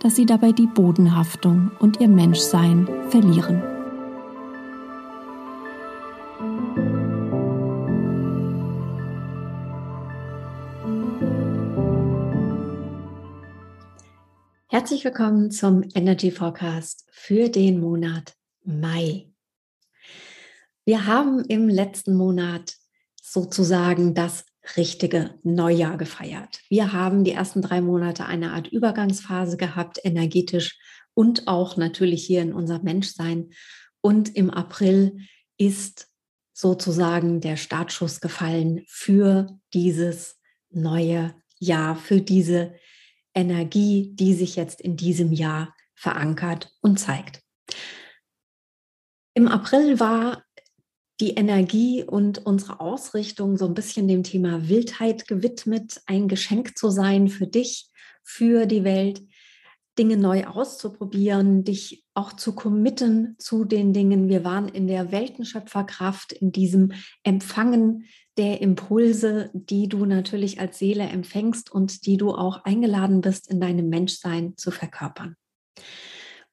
dass sie dabei die Bodenhaftung und ihr Menschsein verlieren. Herzlich willkommen zum Energy Forecast für den Monat Mai. Wir haben im letzten Monat sozusagen das richtige Neujahr gefeiert. Wir haben die ersten drei Monate eine Art Übergangsphase gehabt, energetisch und auch natürlich hier in unser Menschsein. Und im April ist sozusagen der Startschuss gefallen für dieses neue Jahr, für diese Energie, die sich jetzt in diesem Jahr verankert und zeigt. Im April war die Energie und unsere Ausrichtung so ein bisschen dem Thema Wildheit gewidmet, ein Geschenk zu sein für dich, für die Welt, Dinge neu auszuprobieren, dich auch zu committen zu den Dingen. Wir waren in der Weltenschöpferkraft, in diesem Empfangen der Impulse, die du natürlich als Seele empfängst und die du auch eingeladen bist, in deinem Menschsein zu verkörpern.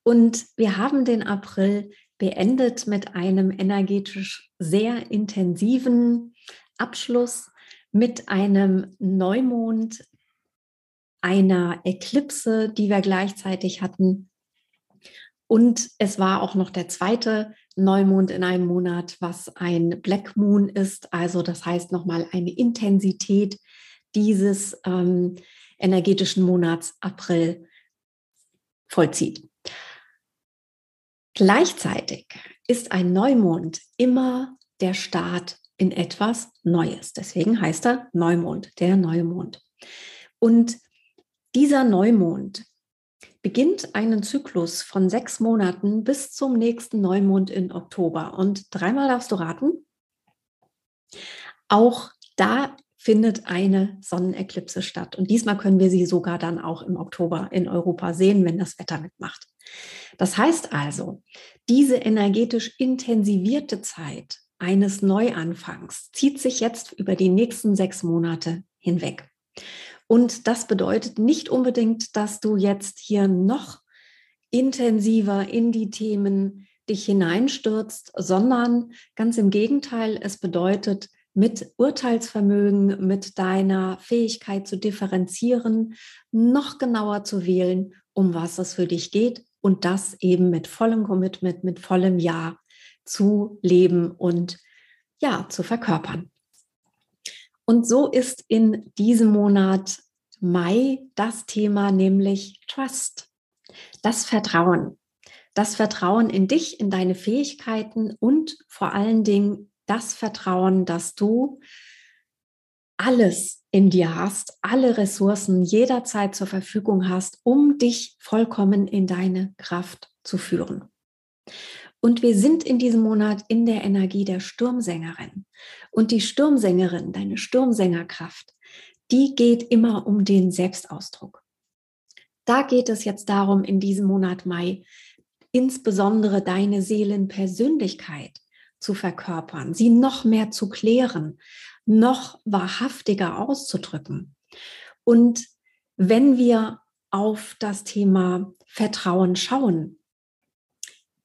Und wir haben den April beendet mit einem energetisch sehr intensiven Abschluss mit einem Neumond, einer Eklipse, die wir gleichzeitig hatten. Und es war auch noch der zweite Neumond in einem Monat, was ein Black Moon ist. Also das heißt nochmal eine Intensität dieses ähm, energetischen Monats April vollzieht. Gleichzeitig ist ein Neumond immer der Start in etwas Neues. Deswegen heißt er Neumond, der Neumond. Und dieser Neumond beginnt einen Zyklus von sechs Monaten bis zum nächsten Neumond in Oktober. Und dreimal darfst du raten. Auch da findet eine Sonneneklipse statt. Und diesmal können wir sie sogar dann auch im Oktober in Europa sehen, wenn das Wetter mitmacht. Das heißt also, diese energetisch intensivierte Zeit eines Neuanfangs zieht sich jetzt über die nächsten sechs Monate hinweg. Und das bedeutet nicht unbedingt, dass du jetzt hier noch intensiver in die Themen dich hineinstürzt, sondern ganz im Gegenteil, es bedeutet, mit Urteilsvermögen, mit deiner Fähigkeit zu differenzieren, noch genauer zu wählen, um was es für dich geht und das eben mit vollem Commitment, mit vollem Ja zu leben und ja, zu verkörpern. Und so ist in diesem Monat Mai das Thema, nämlich Trust, das Vertrauen. Das Vertrauen in dich, in deine Fähigkeiten und vor allen Dingen das Vertrauen, dass du alles in dir hast, alle Ressourcen jederzeit zur Verfügung hast, um dich vollkommen in deine Kraft zu führen. Und wir sind in diesem Monat in der Energie der Sturmsängerin. Und die Sturmsängerin, deine Sturmsängerkraft, die geht immer um den Selbstausdruck. Da geht es jetzt darum, in diesem Monat Mai insbesondere deine Seelenpersönlichkeit zu verkörpern, sie noch mehr zu klären, noch wahrhaftiger auszudrücken. Und wenn wir auf das Thema Vertrauen schauen,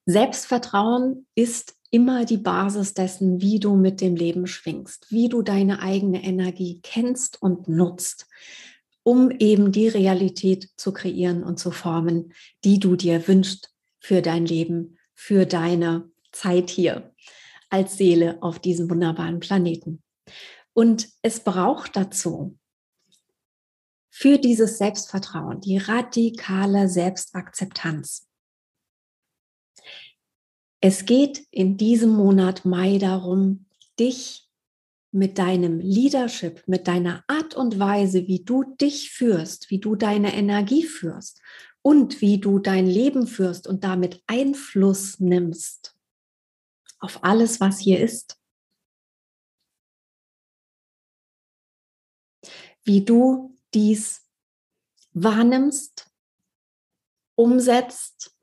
Selbstvertrauen ist immer die Basis dessen, wie du mit dem Leben schwingst, wie du deine eigene Energie kennst und nutzt, um eben die Realität zu kreieren und zu formen, die du dir wünschst für dein Leben, für deine Zeit hier als Seele auf diesem wunderbaren Planeten. Und es braucht dazu für dieses Selbstvertrauen die radikale Selbstakzeptanz. Es geht in diesem Monat Mai darum, dich mit deinem Leadership, mit deiner Art und Weise, wie du dich führst, wie du deine Energie führst und wie du dein Leben führst und damit Einfluss nimmst auf alles, was hier ist. Wie du dies wahrnimmst, umsetzt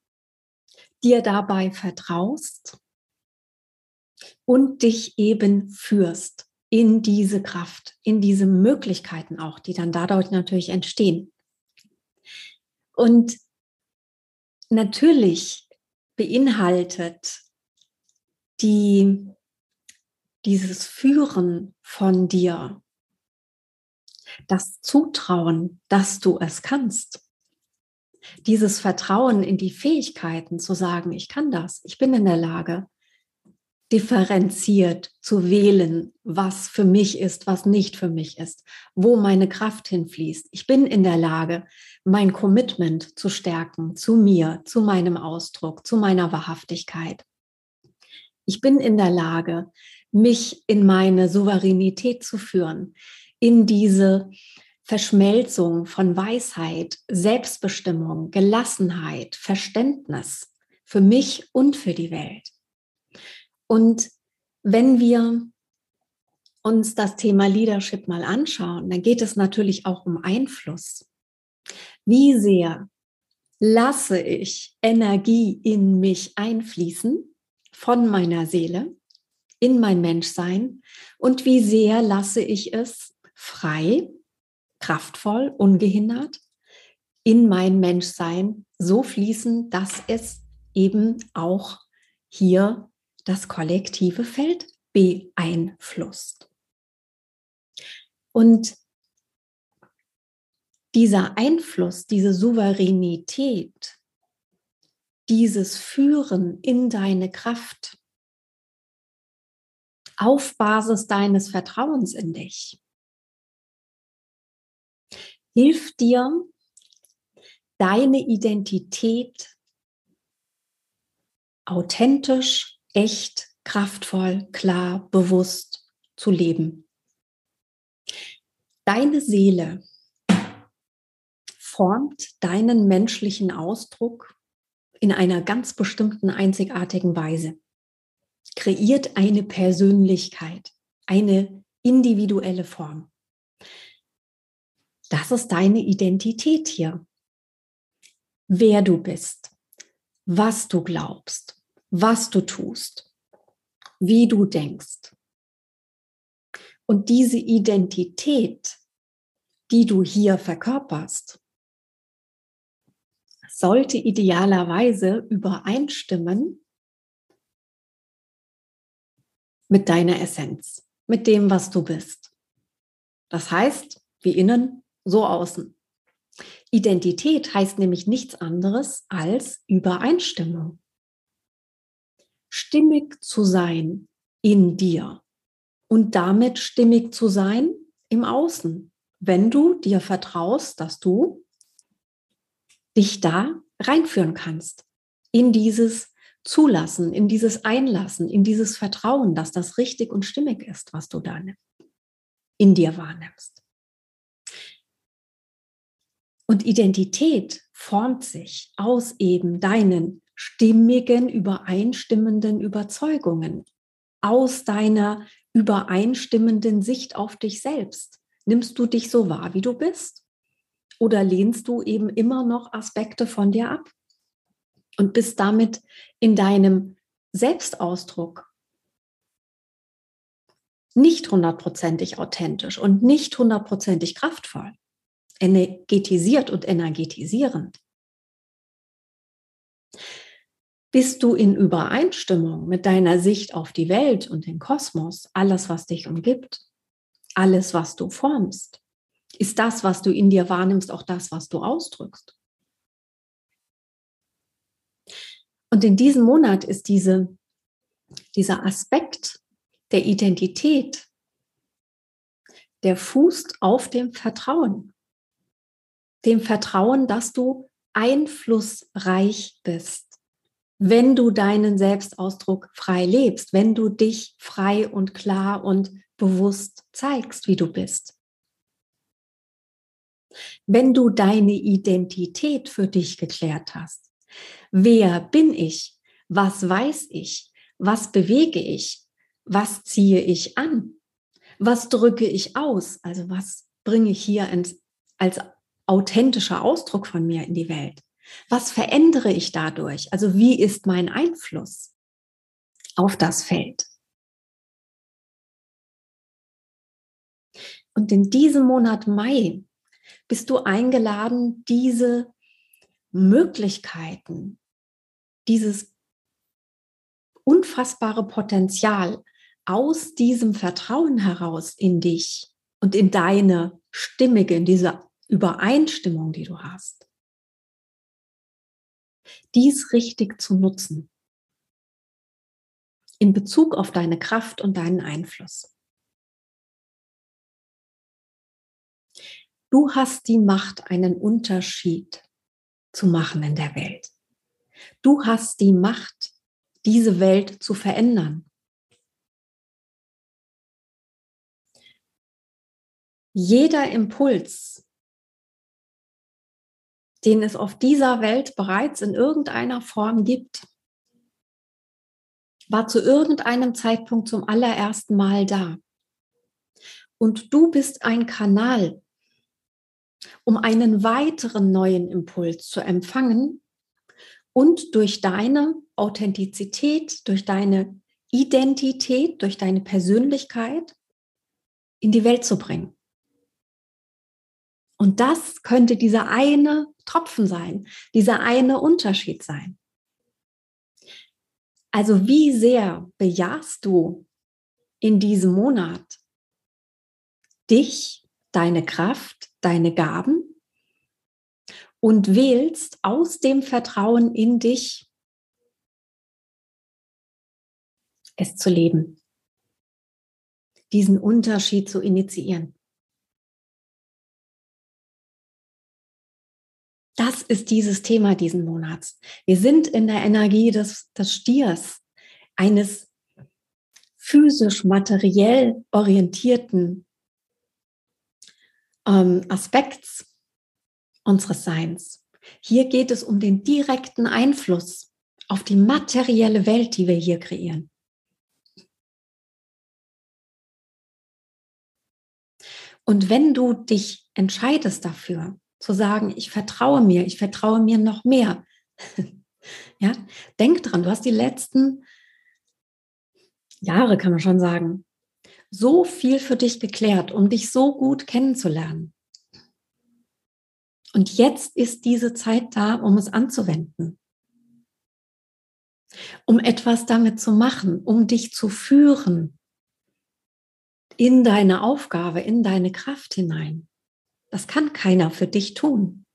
dir dabei vertraust und dich eben führst in diese Kraft, in diese Möglichkeiten auch, die dann dadurch natürlich entstehen. Und natürlich beinhaltet die, dieses Führen von dir, das Zutrauen, dass du es kannst, dieses Vertrauen in die Fähigkeiten zu sagen, ich kann das, ich bin in der Lage, differenziert zu wählen, was für mich ist, was nicht für mich ist, wo meine Kraft hinfließt. Ich bin in der Lage, mein Commitment zu stärken zu mir, zu meinem Ausdruck, zu meiner Wahrhaftigkeit. Ich bin in der Lage, mich in meine Souveränität zu führen, in diese Verschmelzung von Weisheit, Selbstbestimmung, Gelassenheit, Verständnis für mich und für die Welt. Und wenn wir uns das Thema Leadership mal anschauen, dann geht es natürlich auch um Einfluss. Wie sehr lasse ich Energie in mich einfließen von meiner Seele, in mein Menschsein und wie sehr lasse ich es frei kraftvoll, ungehindert in mein Menschsein so fließen, dass es eben auch hier das kollektive Feld beeinflusst. Und dieser Einfluss, diese Souveränität, dieses Führen in deine Kraft auf Basis deines Vertrauens in dich, hilft dir, deine Identität authentisch, echt, kraftvoll, klar, bewusst zu leben. Deine Seele formt deinen menschlichen Ausdruck in einer ganz bestimmten, einzigartigen Weise, kreiert eine Persönlichkeit, eine individuelle Form. Das ist deine Identität hier. Wer du bist, was du glaubst, was du tust, wie du denkst. Und diese Identität, die du hier verkörperst, sollte idealerweise übereinstimmen mit deiner Essenz, mit dem, was du bist. Das heißt, wie innen, so außen. Identität heißt nämlich nichts anderes als Übereinstimmung. Stimmig zu sein in dir und damit stimmig zu sein im Außen, wenn du dir vertraust, dass du dich da reinführen kannst in dieses Zulassen, in dieses Einlassen, in dieses Vertrauen, dass das richtig und stimmig ist, was du da in dir wahrnimmst. Und Identität formt sich aus eben deinen stimmigen, übereinstimmenden Überzeugungen, aus deiner übereinstimmenden Sicht auf dich selbst, Nimmst du dich so wahr, wie du bist? Oder lehnst du eben immer noch Aspekte von dir ab und bist damit in deinem Selbstausdruck nicht hundertprozentig authentisch und nicht hundertprozentig kraftvoll, energetisiert und energetisierend? Bist du in Übereinstimmung mit deiner Sicht auf die Welt und den Kosmos, alles, was dich umgibt, alles, was du formst? Ist das, was du in dir wahrnimmst, auch das, was du ausdrückst? Und in diesem Monat ist diese, dieser Aspekt der Identität, der fußt auf dem Vertrauen. Dem Vertrauen, dass du einflussreich bist, wenn du deinen Selbstausdruck frei lebst, wenn du dich frei und klar und bewusst zeigst, wie du bist. Wenn du deine Identität für dich geklärt hast. Wer bin ich? Was weiß ich? Was bewege ich? Was ziehe ich an? Was drücke ich aus? Also was bringe ich hier ins, als authentischer Ausdruck von mir in die Welt? Was verändere ich dadurch? Also wie ist mein Einfluss auf das Feld? Und in diesem Monat Mai bist du eingeladen, diese Möglichkeiten, dieses unfassbare Potenzial aus diesem Vertrauen heraus in dich und in deine Stimmige, in diese Übereinstimmung, die du hast, dies richtig zu nutzen in Bezug auf deine Kraft und deinen Einfluss. Du hast die Macht, einen Unterschied zu machen in der Welt. Du hast die Macht, diese Welt zu verändern. Jeder Impuls, den es auf dieser Welt bereits in irgendeiner Form gibt, war zu irgendeinem Zeitpunkt zum allerersten Mal da. Und du bist ein Kanal um einen weiteren neuen Impuls zu empfangen und durch deine Authentizität, durch deine Identität, durch deine Persönlichkeit in die Welt zu bringen. Und das könnte dieser eine Tropfen sein, dieser eine Unterschied sein. Also wie sehr bejahst du in diesem Monat dich, deine Kraft, deine Gaben und wählst aus dem Vertrauen in dich es zu leben, diesen Unterschied zu initiieren. Das ist dieses Thema diesen Monats. Wir sind in der Energie des, des Stiers, eines physisch materiell orientierten ähm, Aspekts unseres Seins. Hier geht es um den direkten Einfluss auf die materielle Welt, die wir hier kreieren. Und wenn du dich entscheidest dafür, zu sagen, ich vertraue mir, ich vertraue mir noch mehr, ja, denk dran, du hast die letzten Jahre, kann man schon sagen, so viel für dich geklärt, um dich so gut kennenzulernen. Und jetzt ist diese Zeit da, um es anzuwenden. Um etwas damit zu machen, um dich zu führen in deine Aufgabe, in deine Kraft hinein. Das kann keiner für dich tun.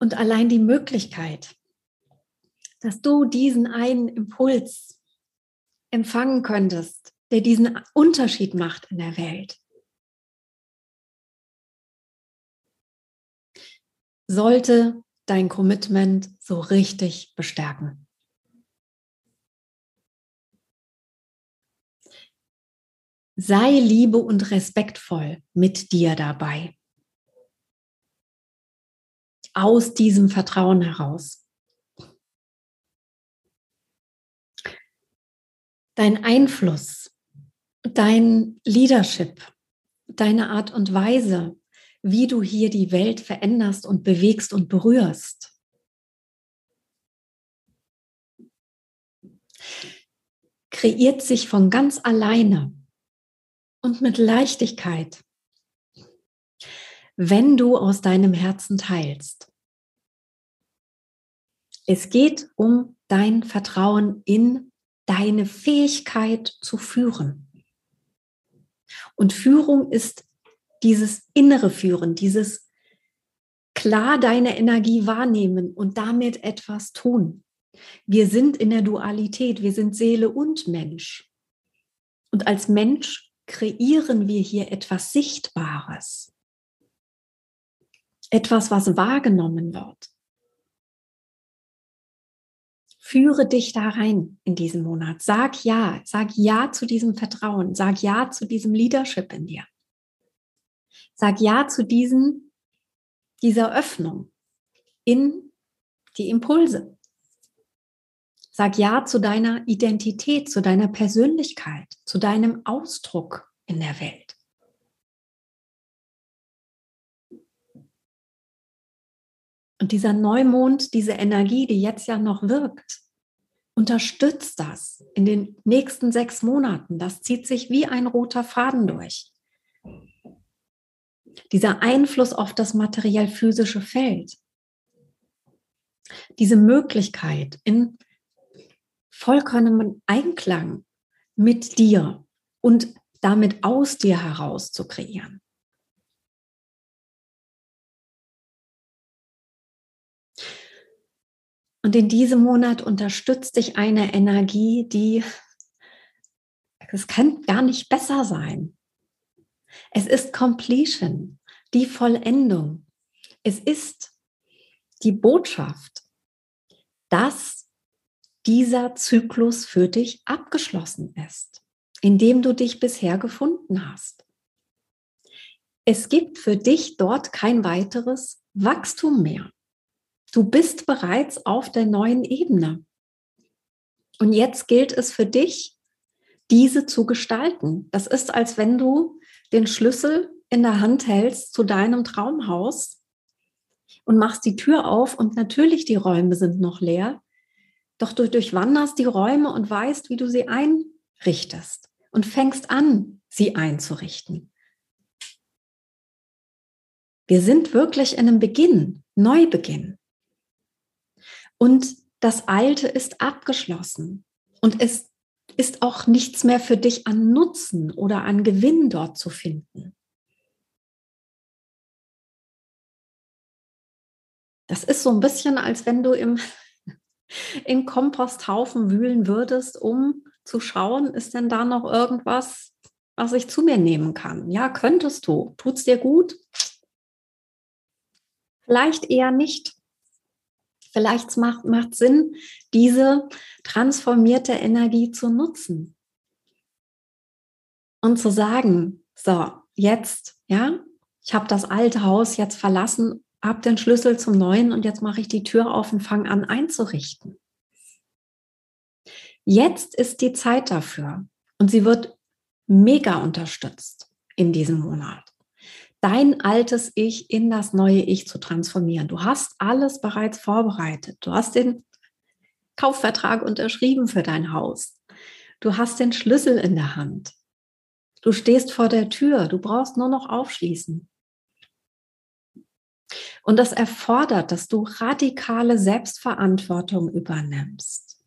Und allein die Möglichkeit, dass du diesen einen Impuls empfangen könntest, der diesen Unterschied macht in der Welt. Sollte dein Commitment so richtig bestärken. Sei liebe und respektvoll mit dir dabei. Aus diesem Vertrauen heraus. dein Einfluss, dein Leadership, deine Art und Weise, wie du hier die Welt veränderst und bewegst und berührst. Kreiert sich von ganz alleine und mit Leichtigkeit, wenn du aus deinem Herzen teilst. Es geht um dein Vertrauen in deine Fähigkeit zu führen. Und Führung ist dieses innere Führen, dieses klar deine Energie wahrnehmen und damit etwas tun. Wir sind in der Dualität, wir sind Seele und Mensch. Und als Mensch kreieren wir hier etwas Sichtbares. Etwas, was wahrgenommen wird. Führe dich da rein in diesen Monat. Sag ja, sag ja zu diesem Vertrauen, sag ja zu diesem Leadership in dir. Sag ja zu diesen, dieser Öffnung in die Impulse. Sag ja zu deiner Identität, zu deiner Persönlichkeit, zu deinem Ausdruck in der Welt. Und dieser Neumond, diese Energie, die jetzt ja noch wirkt, unterstützt das in den nächsten sechs Monaten. Das zieht sich wie ein roter Faden durch. Dieser Einfluss auf das materiell-physische Feld. Diese Möglichkeit, in vollkommenem Einklang mit dir und damit aus dir heraus zu kreieren. Und in diesem Monat unterstützt dich eine Energie, die, es kann gar nicht besser sein. Es ist Completion, die Vollendung. Es ist die Botschaft, dass dieser Zyklus für dich abgeschlossen ist, in dem du dich bisher gefunden hast. Es gibt für dich dort kein weiteres Wachstum mehr. Du bist bereits auf der neuen Ebene. Und jetzt gilt es für dich, diese zu gestalten. Das ist, als wenn du den Schlüssel in der Hand hältst zu deinem Traumhaus und machst die Tür auf und natürlich die Räume sind noch leer, doch du durchwanderst die Räume und weißt, wie du sie einrichtest und fängst an, sie einzurichten. Wir sind wirklich in einem Beginn, Neubeginn. Und das Alte ist abgeschlossen und es ist auch nichts mehr für dich an Nutzen oder an Gewinn dort zu finden. Das ist so ein bisschen, als wenn du im in Komposthaufen wühlen würdest, um zu schauen, ist denn da noch irgendwas, was ich zu mir nehmen kann? Ja, könntest du. Tut es dir gut? Vielleicht eher nicht. Vielleicht macht es Sinn, diese transformierte Energie zu nutzen und zu sagen, so, jetzt, ja, ich habe das alte Haus jetzt verlassen habe den Schlüssel zum neuen und jetzt mache ich die Tür auf und fange an einzurichten. Jetzt ist die Zeit dafür und sie wird mega unterstützt in diesem Monat. Dein altes Ich in das neue Ich zu transformieren. Du hast alles bereits vorbereitet. Du hast den Kaufvertrag unterschrieben für dein Haus. Du hast den Schlüssel in der Hand. Du stehst vor der Tür. Du brauchst nur noch aufschließen. Und das erfordert, dass du radikale Selbstverantwortung übernimmst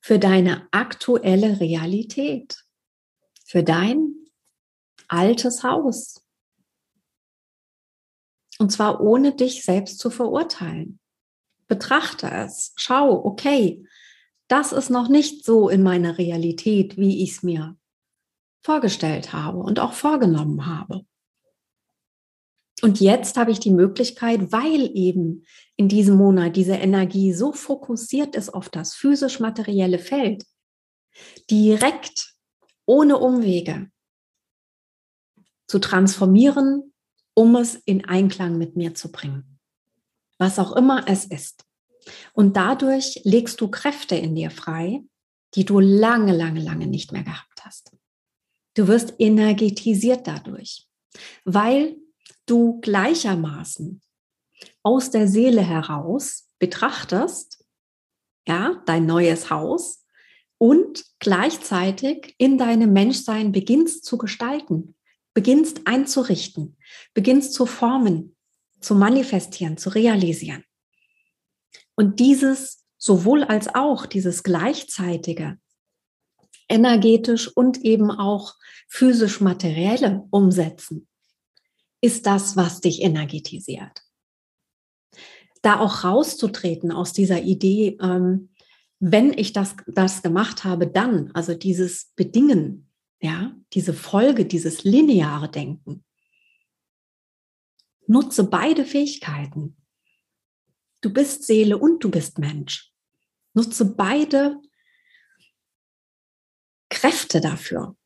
für deine aktuelle Realität, für dein altes Haus. Und zwar ohne dich selbst zu verurteilen. Betrachte es, schau, okay, das ist noch nicht so in meiner Realität, wie ich es mir vorgestellt habe und auch vorgenommen habe. Und jetzt habe ich die Möglichkeit, weil eben in diesem Monat diese Energie so fokussiert ist auf das physisch-materielle Feld, direkt ohne Umwege zu transformieren, um es in Einklang mit mir zu bringen. Was auch immer es ist. Und dadurch legst du Kräfte in dir frei, die du lange, lange, lange nicht mehr gehabt hast. Du wirst energetisiert dadurch, weil du gleichermaßen aus der Seele heraus betrachtest, ja, dein neues Haus und gleichzeitig in deinem Menschsein beginnst zu gestalten, beginnst einzurichten, beginnst zu formen, zu manifestieren, zu realisieren. Und dieses sowohl als auch, dieses gleichzeitige, energetisch und eben auch physisch materielle Umsetzen, ist das, was dich energetisiert. Da auch rauszutreten aus dieser Idee, ähm, wenn ich das, das gemacht habe, dann, also dieses Bedingen, ja, diese Folge, dieses lineare Denken. Nutze beide Fähigkeiten. Du bist Seele und du bist Mensch. Nutze beide Kräfte dafür,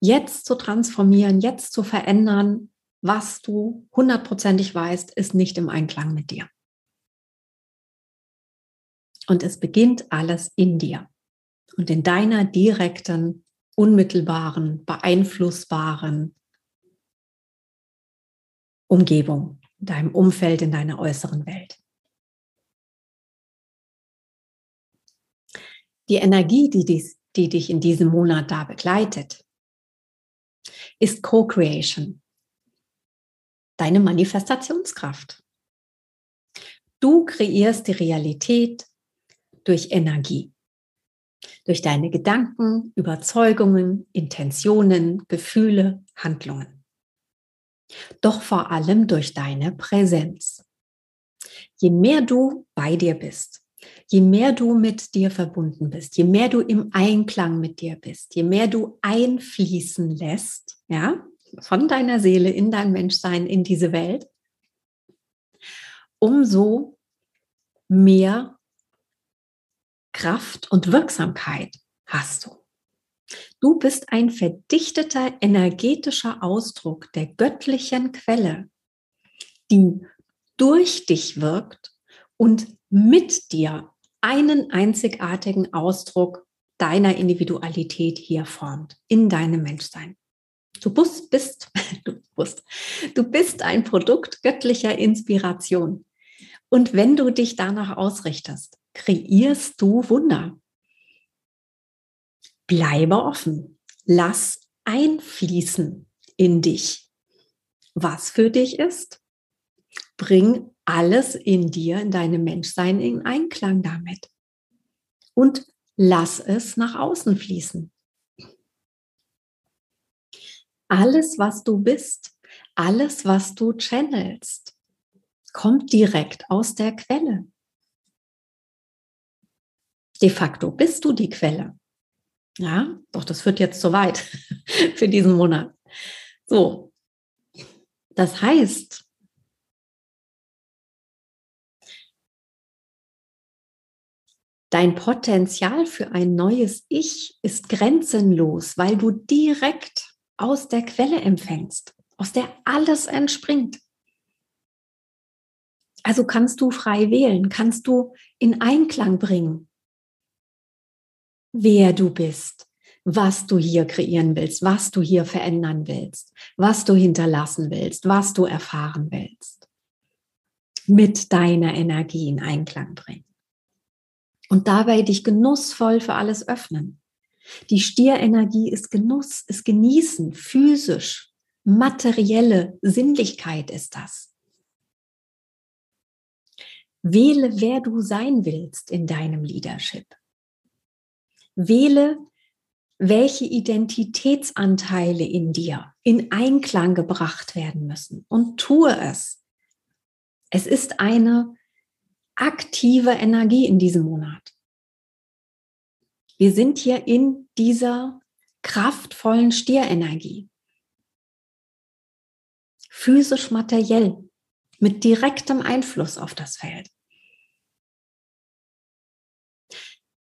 jetzt zu transformieren, jetzt zu verändern, was du hundertprozentig weißt, ist nicht im Einklang mit dir. Und es beginnt alles in dir und in deiner direkten, unmittelbaren, beeinflussbaren Umgebung, in deinem Umfeld, in deiner äußeren Welt. Die Energie, die, dies, die dich in diesem Monat da begleitet, ist Co-Creation, deine Manifestationskraft. Du kreierst die Realität durch Energie, durch deine Gedanken, Überzeugungen, Intentionen, Gefühle, Handlungen. Doch vor allem durch deine Präsenz. Je mehr du bei dir bist, je mehr du mit dir verbunden bist, je mehr du im Einklang mit dir bist, je mehr du einfließen lässt, ja, von deiner Seele in dein Menschsein, in diese Welt, umso mehr Kraft und Wirksamkeit hast du. Du bist ein verdichteter energetischer Ausdruck der göttlichen Quelle, die durch dich wirkt und mit dir einen einzigartigen Ausdruck deiner Individualität hier formt, in deinem Menschsein. Du bist, du bist, du bist ein Produkt göttlicher Inspiration. Und wenn du dich danach ausrichtest, kreierst du Wunder. Bleibe offen. Lass einfließen in dich. Was für dich ist, bring alles in dir, in deinem Menschsein in Einklang damit. Und lass es nach außen fließen. Alles, was du bist, alles, was du channelst, kommt direkt aus der Quelle. De facto bist du die Quelle. Ja, doch das führt jetzt zu weit für diesen Monat. So, das heißt, dein Potenzial für ein neues Ich ist grenzenlos, weil du direkt aus der Quelle empfängst, aus der alles entspringt. Also kannst du frei wählen, kannst du in Einklang bringen, wer du bist, was du hier kreieren willst, was du hier verändern willst, was du hinterlassen willst, was du erfahren willst. Mit deiner Energie in Einklang bringen. Und dabei dich genussvoll für alles öffnen. Die Stierenergie ist Genuss, ist Genießen, physisch, materielle Sinnlichkeit ist das. Wähle, wer du sein willst in deinem Leadership. Wähle, welche Identitätsanteile in dir in Einklang gebracht werden müssen und tue es. Es ist eine aktive Energie in diesem Monat. Wir sind hier in dieser kraftvollen Stierenergie. Physisch materiell, mit direktem Einfluss auf das Feld.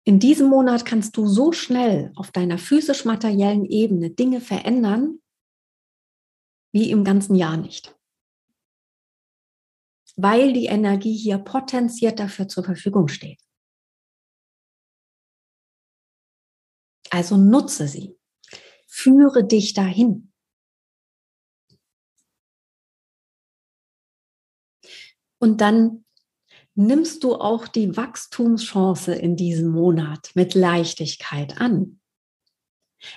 In diesem Monat kannst du so schnell auf deiner physisch-materiellen Ebene Dinge verändern, wie im ganzen Jahr nicht. Weil die Energie hier potenziert dafür zur Verfügung steht. Also nutze sie. Führe dich dahin. Und dann nimmst du auch die Wachstumschance in diesem Monat mit Leichtigkeit an.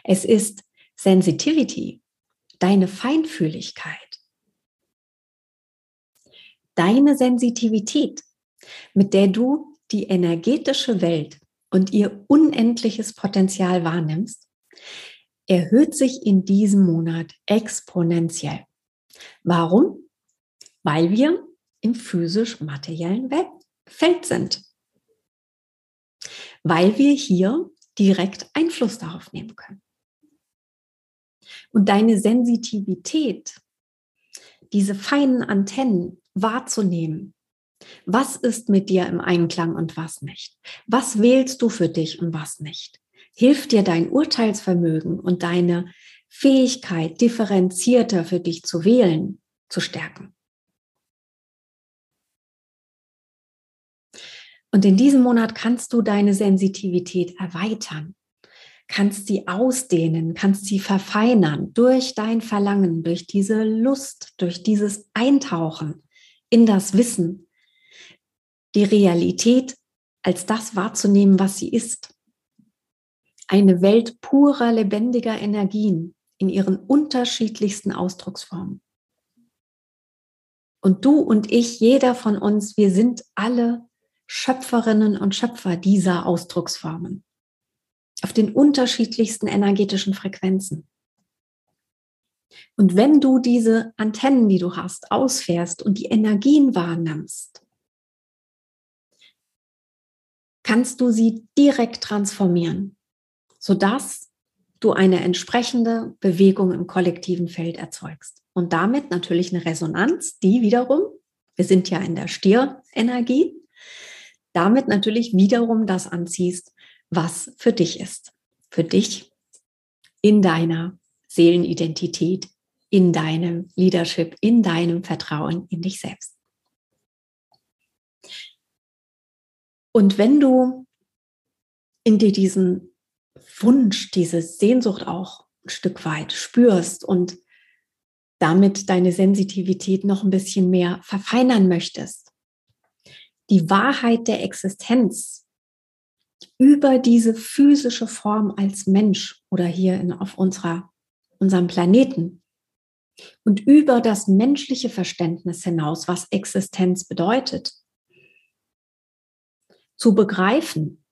Es ist Sensitivity, deine Feinfühligkeit, deine Sensitivität, mit der du die energetische Welt und ihr unendliches Potenzial wahrnimmst, erhöht sich in diesem Monat exponentiell. Warum? Weil wir im physisch-materiellen Feld sind. Weil wir hier direkt Einfluss darauf nehmen können. Und deine Sensitivität, diese feinen Antennen wahrzunehmen, was ist mit dir im Einklang und was nicht? Was wählst du für dich und was nicht? Hilft dir dein Urteilsvermögen und deine Fähigkeit, differenzierter für dich zu wählen, zu stärken? Und in diesem Monat kannst du deine Sensitivität erweitern, kannst sie ausdehnen, kannst sie verfeinern durch dein Verlangen, durch diese Lust, durch dieses Eintauchen in das Wissen, die Realität als das wahrzunehmen, was sie ist. Eine Welt purer, lebendiger Energien in ihren unterschiedlichsten Ausdrucksformen. Und du und ich, jeder von uns, wir sind alle Schöpferinnen und Schöpfer dieser Ausdrucksformen auf den unterschiedlichsten energetischen Frequenzen. Und wenn du diese Antennen, die du hast, ausfährst und die Energien wahrnimmst, kannst du sie direkt transformieren, sodass du eine entsprechende Bewegung im kollektiven Feld erzeugst. Und damit natürlich eine Resonanz, die wiederum, wir sind ja in der Stierenergie, damit natürlich wiederum das anziehst, was für dich ist. Für dich in deiner Seelenidentität, in deinem Leadership, in deinem Vertrauen in dich selbst. Und wenn du in dir diesen Wunsch, diese Sehnsucht auch ein Stück weit spürst und damit deine Sensitivität noch ein bisschen mehr verfeinern möchtest, die Wahrheit der Existenz über diese physische Form als Mensch oder hier in, auf unserer, unserem Planeten und über das menschliche Verständnis hinaus, was Existenz bedeutet, zu begreifen,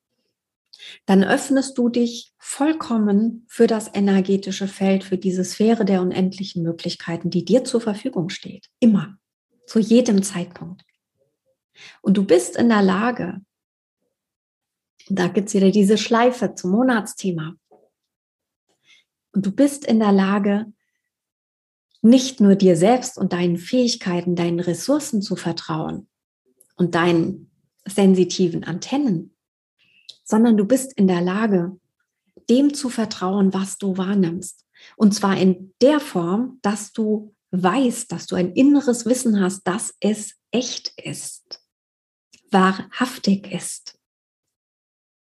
dann öffnest du dich vollkommen für das energetische Feld, für diese Sphäre der unendlichen Möglichkeiten, die dir zur Verfügung steht. Immer. Zu jedem Zeitpunkt. Und du bist in der Lage, da gibt es wieder diese Schleife zum Monatsthema. Und du bist in der Lage, nicht nur dir selbst und deinen Fähigkeiten, deinen Ressourcen zu vertrauen und deinen sensitiven Antennen, sondern du bist in der Lage, dem zu vertrauen, was du wahrnimmst. Und zwar in der Form, dass du weißt, dass du ein inneres Wissen hast, dass es echt ist, wahrhaftig ist.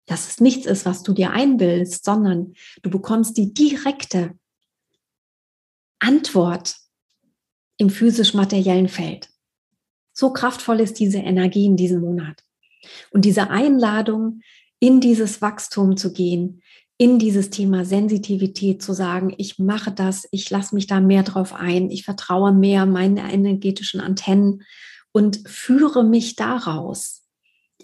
Dass es nichts ist, was du dir einbildest, sondern du bekommst die direkte Antwort im physisch-materiellen Feld. So kraftvoll ist diese Energie in diesem Monat. Und diese Einladung, in dieses Wachstum zu gehen, in dieses Thema Sensitivität zu sagen, ich mache das, ich lasse mich da mehr drauf ein, ich vertraue mehr meinen energetischen Antennen und führe mich daraus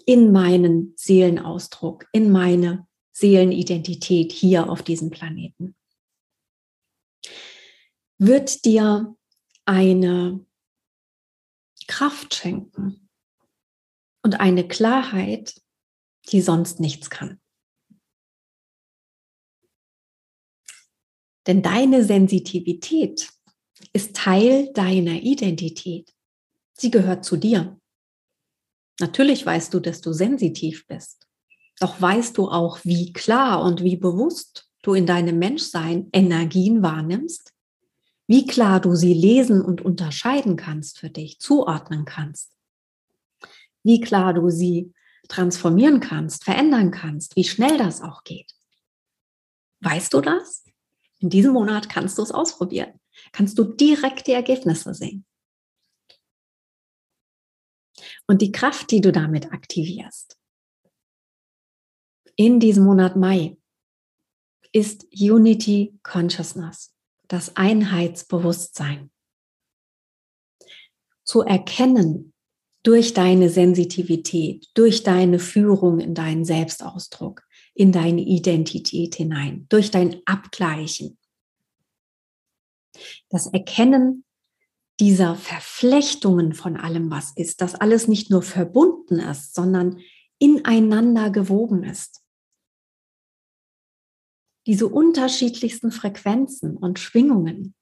in meinen Seelenausdruck, in meine Seelenidentität hier auf diesem Planeten. Wird dir eine Kraft schenken und eine Klarheit, die sonst nichts kann. Denn deine Sensitivität ist Teil deiner Identität. Sie gehört zu dir. Natürlich weißt du, dass du sensitiv bist. Doch weißt du auch, wie klar und wie bewusst du in deinem Menschsein Energien wahrnimmst? Wie klar du sie lesen und unterscheiden kannst für dich, zuordnen kannst, wie klar du sie transformieren kannst, verändern kannst, wie schnell das auch geht. Weißt du das? In diesem Monat kannst du es ausprobieren. Kannst du direkt die Ergebnisse sehen. Und die Kraft, die du damit aktivierst, in diesem Monat Mai, ist Unity Consciousness, das Einheitsbewusstsein. Zu erkennen durch deine Sensitivität, durch deine Führung in deinen Selbstausdruck, in deine Identität hinein, durch dein Abgleichen. Das Erkennen dieser Verflechtungen von allem, was ist, dass alles nicht nur verbunden ist, sondern ineinander gewoben ist. Diese unterschiedlichsten Frequenzen und Schwingungen,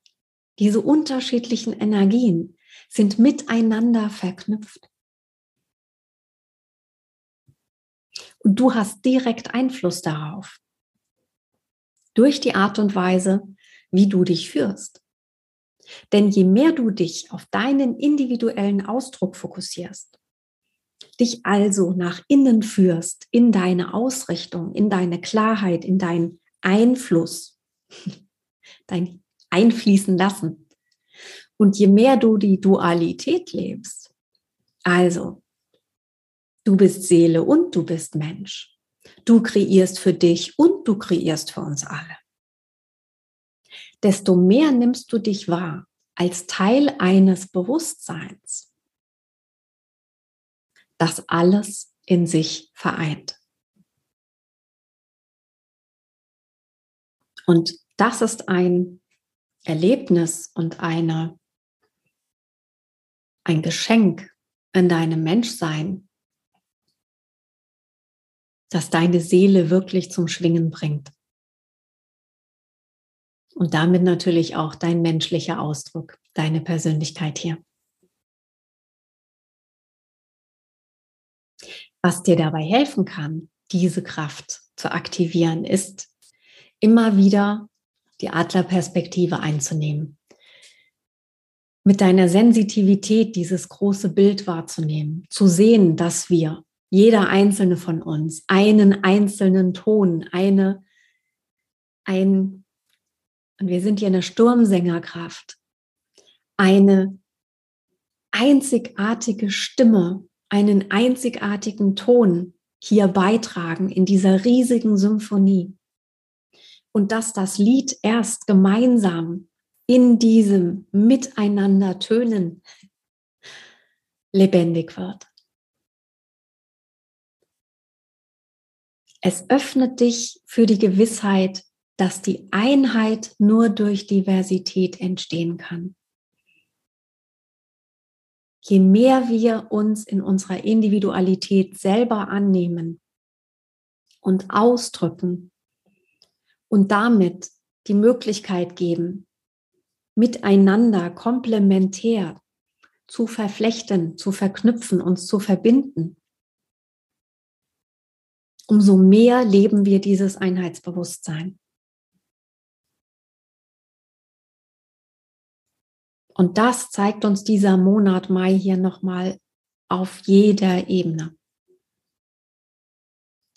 diese unterschiedlichen Energien sind miteinander verknüpft. Und du hast direkt Einfluss darauf. Durch die Art und Weise, wie du dich führst. Denn je mehr du dich auf deinen individuellen Ausdruck fokussierst, dich also nach innen führst, in deine Ausrichtung, in deine Klarheit, in deinen Einfluss, dein Einfließen lassen. Und je mehr du die Dualität lebst, also du bist Seele und du bist Mensch, du kreierst für dich und du kreierst für uns alle desto mehr nimmst du dich wahr als Teil eines Bewusstseins, das alles in sich vereint. Und das ist ein Erlebnis und eine, ein Geschenk in deinem Menschsein, das deine Seele wirklich zum Schwingen bringt und damit natürlich auch dein menschlicher Ausdruck, deine Persönlichkeit hier. Was dir dabei helfen kann, diese Kraft zu aktivieren, ist immer wieder die Adlerperspektive einzunehmen. Mit deiner Sensitivität dieses große Bild wahrzunehmen, zu sehen, dass wir, jeder einzelne von uns, einen einzelnen Ton, eine, ein und wir sind hier eine Sturmsängerkraft, eine einzigartige Stimme, einen einzigartigen Ton hier beitragen in dieser riesigen Symphonie. Und dass das Lied erst gemeinsam in diesem Miteinander tönen lebendig wird. Es öffnet dich für die Gewissheit, dass die Einheit nur durch Diversität entstehen kann. Je mehr wir uns in unserer Individualität selber annehmen und ausdrücken und damit die Möglichkeit geben, miteinander komplementär zu verflechten, zu verknüpfen, uns zu verbinden, umso mehr leben wir dieses Einheitsbewusstsein. Und das zeigt uns dieser Monat Mai hier nochmal auf jeder Ebene.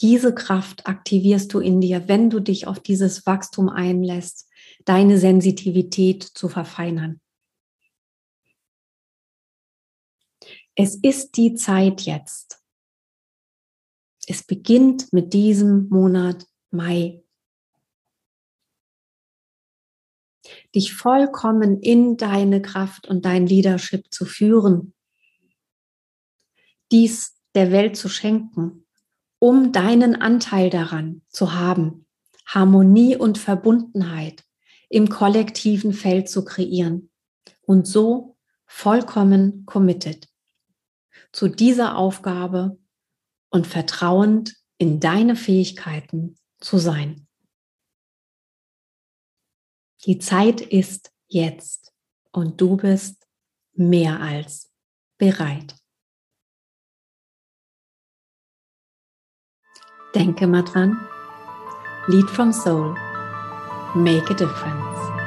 Diese Kraft aktivierst du in dir, wenn du dich auf dieses Wachstum einlässt, deine Sensitivität zu verfeinern. Es ist die Zeit jetzt. Es beginnt mit diesem Monat Mai. dich vollkommen in deine Kraft und dein Leadership zu führen, dies der Welt zu schenken, um deinen Anteil daran zu haben, Harmonie und Verbundenheit im kollektiven Feld zu kreieren und so vollkommen committed zu dieser Aufgabe und vertrauend in deine Fähigkeiten zu sein. Die Zeit ist jetzt und du bist mehr als bereit. Denke mal dran. Lead from Soul. Make a difference.